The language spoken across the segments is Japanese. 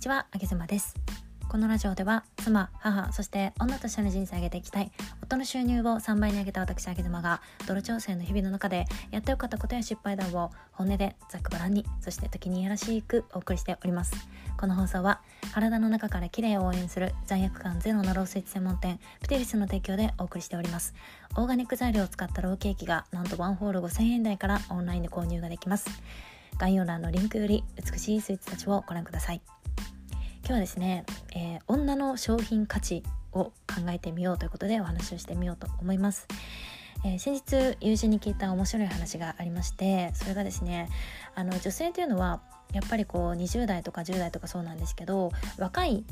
にちは、あげずまです。このラジオでは妻、母、そして女としての人生を上げていきたい夫の収入を3倍に上げた私あげ妻が泥調整の日々の中でやってよかったことや失敗談を本音でざっくばらんにそして時にいやらしくお送りしております。この放送は体の中から綺麗を応援する罪悪感ゼロのロースイーツ専門店プテリスの提供でお送りしております。オーガニック材料を使ったローケーキがなんとワンホール5000円台からオンラインで購入ができます。概要欄のリンクより美しいスイーツたちをご覧ください今日はですね、えー、女の商品価値を考えてみようということでお話をしてみようと思います。えー、先日友人に聞いた面白い話がありましてそれがですねあの女性というのはやっぱりこう20代とか10代とかそうなんですけど若い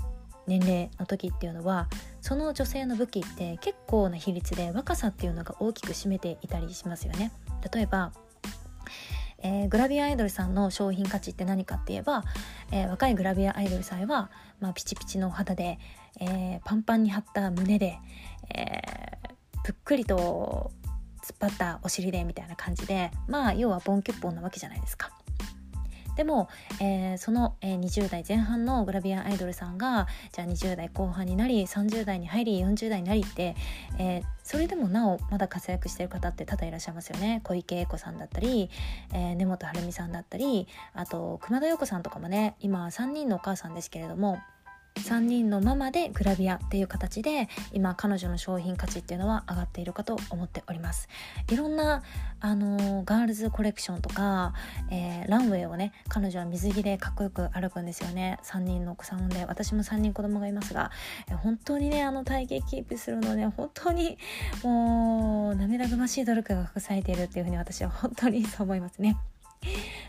年齢の時っていうのはその女性の武器って結構な比率で若さっていうのが大きく占めていたりしますよね。例えばえー、グラビアアイドルさんの商品価値って何かって言えば、えー、若いグラビアアイドルさんは、まあ、ピチピチの肌で、えー、パンパンに張った胸で、えぷっくりと突っ張ったお尻でみたいな感じでまあ要はボンキュッポンなわけじゃないですか。でも、えー、その、えー、20代前半のグラビアアイドルさんがじゃあ20代後半になり30代に入り40代になりって、えー、それでもなおまだ活躍してる方って多々いらっしゃいますよね。小池栄子さんだったり、え根本晴美さんだったりあと熊田曜子さんとかもね今3人のお母さんですけれども3人のママでグラビアっていう形で今彼女の商品価値っていうのは上がっているかと思っております。いろんなあのガールズコレクションとか、えー、ランウェイをね彼女は水着でかっこよく歩くんですよね。3人のお子さんで私も3人子供がいますが、え本当にねあの体型キープするのね本当にもう涙ぐましい努力が隠されているっていうふうに私は本当にそう思いますね。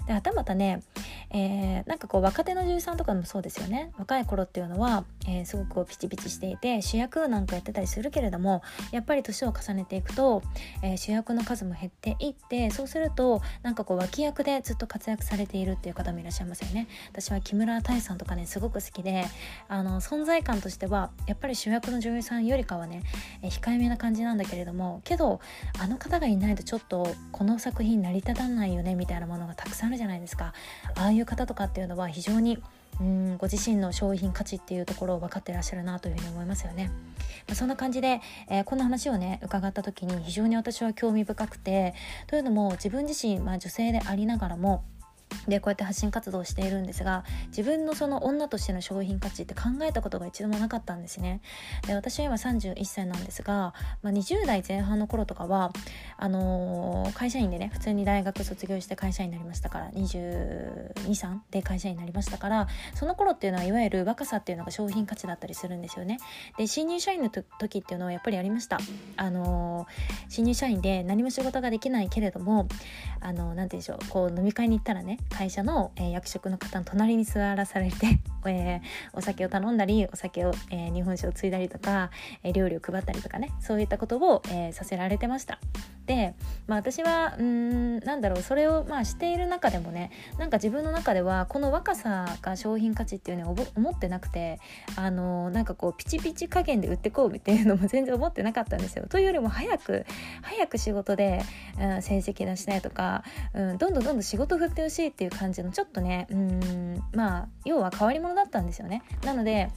ではたまたねえー、なんかこう若手の女優さんとかもそうですよね。若い頃っていうのは、えー、すごくピチピチしていて主役なんかやってたりするけれどもやっぱり年を重ねていくと、えー、主役の数も減っていってそうするとなんかこう脇役でずっと活躍されているっていう方もいらっしゃいますよね。私は木村多江さんとかねすごく好きであの存在感としてはやっぱり主役の女優さんよりかはね、え控えめな感じなんだけれどもけどあの方がいないとちょっとこの作品成り立たないよねみたいなものがたくさんあるじゃないですか。ああいう方とかっていうのは非常にうんご自身の商品価値っていうところを分かってらっしゃるなというふうに思いますよね。まあ、そんな感じで、えー、こんな話をね伺った時に非常に私は興味深くてというのも自分自身、まあ、女性でありながらもでこうやって発信活動をしているんですが自分のその女としての商品価値って考えたことが一度もなかったんですね。で私は今31歳なんですが、まあ、20代前半の頃とかはあのー、会社員でね普通に大学卒業して会社員になりましたから223で会社員になりましたからその頃っていうのはいわゆる若さっていうのが商品価値だったりするんですよね。で新入社員の時っていうのはやっぱりありました。あのー、新入社員で何も仕事ができないけれどもあの何、ー、て言うんでしょうこう飲み会に行ったらね会社の、えー、役職の方の隣に座らされて、えー、お酒を頼んだりお酒を、えー、日本酒をついだりとか、え料理を配ったりとかねそういったことを、えさせられてました。で、まあ、私はうんなんだろうそれをまあしている中でもねなんか自分の中ではこの若さが商品価値っていうのを思ってなくてあのなんかこうピチピチ加減で売ってこうっていうのも全然思ってなかったんですよ。というよりも早く早く仕事で、うん、成績出したいとか、うん、どんどんどんどん仕事振ってほしいっていう感じのちょっとねうんまあ要は変わり者だったんですよね。なので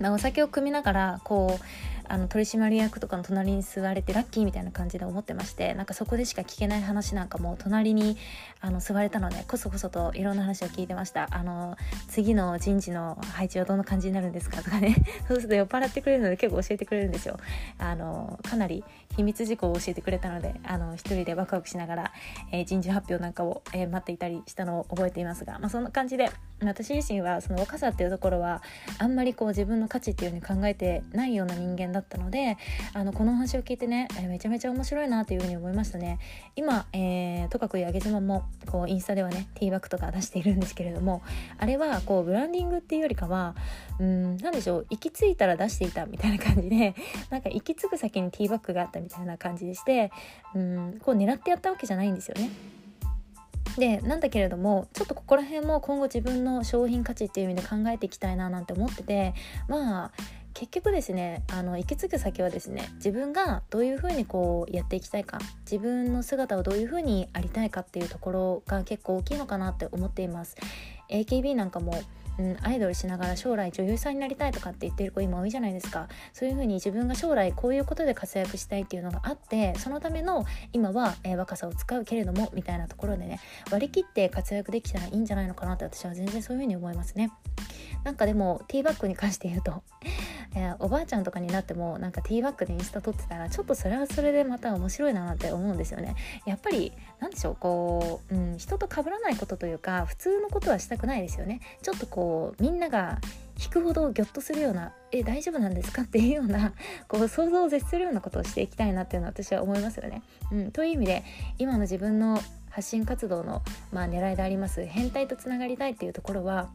まあ、お酒を汲みながらこうあの取締役とかの隣に座れてラッキーみたいな感じで思ってましてなんかそこでしか聞けない話なんかも隣にあの座れたのでこそこそといろんな話を聞いてました。あの次の人事の配置はどんな感じになるんですかとかね。そうすると酔っ払ってくれるので結構教えてくれるんですよ。あのかなり秘密事項を教えてくれたのであの一人でワクワクしながら、えー、人事発表なんかを、えー、待っていたりしたのを覚えていますが、まあ、そんな感じで私自身はその若さっていうところはあんまりこう自分の価値っていうふうに考えてないような人間だったのであのこの話を聞いてね、めちゃめちゃ面白いなというふうに思いましたね今、えー、とかく上げ島もこうインスタではねティーバッグとか出しているんですけれどもあれはこうブランディングっていうよりかはうん何でしょう行き着いたら出していたみたいな感じで なんか行き着く先にティーバッグがあったみたいな感じでしてうんこう狙ってやったわけじゃないんですよね。でなんだけれどもちょっとここら辺も今後自分の商品価値っていう意味で考えていきたいななんて思っててまあ結局ですねあの行き着く先はですね自分がどういうふうにこうやっていきたいか自分の姿をどういうふうにありたいかっていうところが結構大きいのかなって思っています。AKB なんかもうん、アイドルしながら将来女優さんになりたいとかって言ってる子今多いじゃないですか。そういう風に自分が将来こういうことで活躍したいっていうのがあってそのための今は、えー、若さを使うけれどもみたいなところでね割り切って活躍できたらいいんじゃないのかなって私は全然そういう風に思いますね。なんかでもティーバッグに関して言うとえ、おばあちゃんとかになってもなんかティーバッグでインスタ撮ってたらちょっとそれはそれでまた面白いなって思うんですよねやっぱり何でしょうこう、うん、人と被らないことというか普通のことはしたくないですよねちょっとこうみんなが引くほどギョッとするような「え大丈夫なんですか?」っていうような こう想像を絶するようなことをしていきたいなっていうのは私は思いますよね。うん、という意味で今の自分の発信活動の、まあ、狙いであります変態とつながりたいっていうところは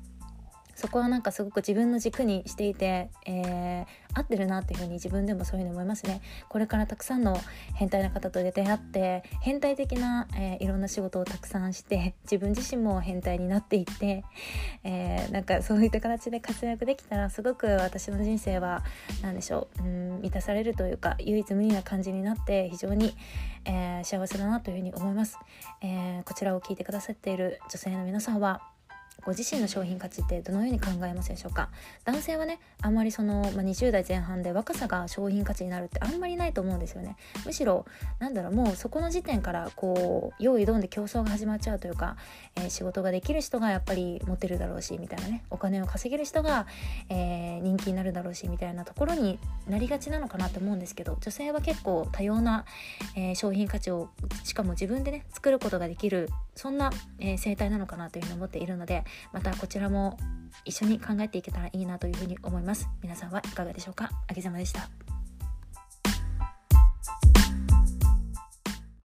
そこはなんかすごく自分の軸にしていて、えー、合ってるなっていうふうに自分でもそういうふうに思いますね。これからたくさんの変態な方と出会って変態的な、えー、いろんな仕事をたくさんして自分自身も変態になっていって、えー、なんかそういった形で活躍できたらすごく私の人生は何でしょううん満たされるというか唯一無二な感じになって非常に、えー、幸せだなというふうに思います、えこちらを聞いてくださっている女性の皆さんはご自身の商品価値ってどのように考えますでしょうか？男性はねあんまりその、まあ、20代前半で若さが商品価値になるってあんまりないと思うんですよね。むしろなんだろうもうそこの時点からこう用意どんで競争が始まっちゃうというか、えー、仕事ができる人がやっぱりモテるだろうしみたいなねお金を稼げる人が、えー、人気になるだろうしみたいなところになりがちなのかなと思うんですけど女性は結構多様な、えー、商品価値をしかも自分でね作ることができるそんな、え生態なのかなというふうに思っているのでまたこちらも一緒に考えていけたらいいなというふうに思います。皆さんはいかがでしょうか？あげざまでした。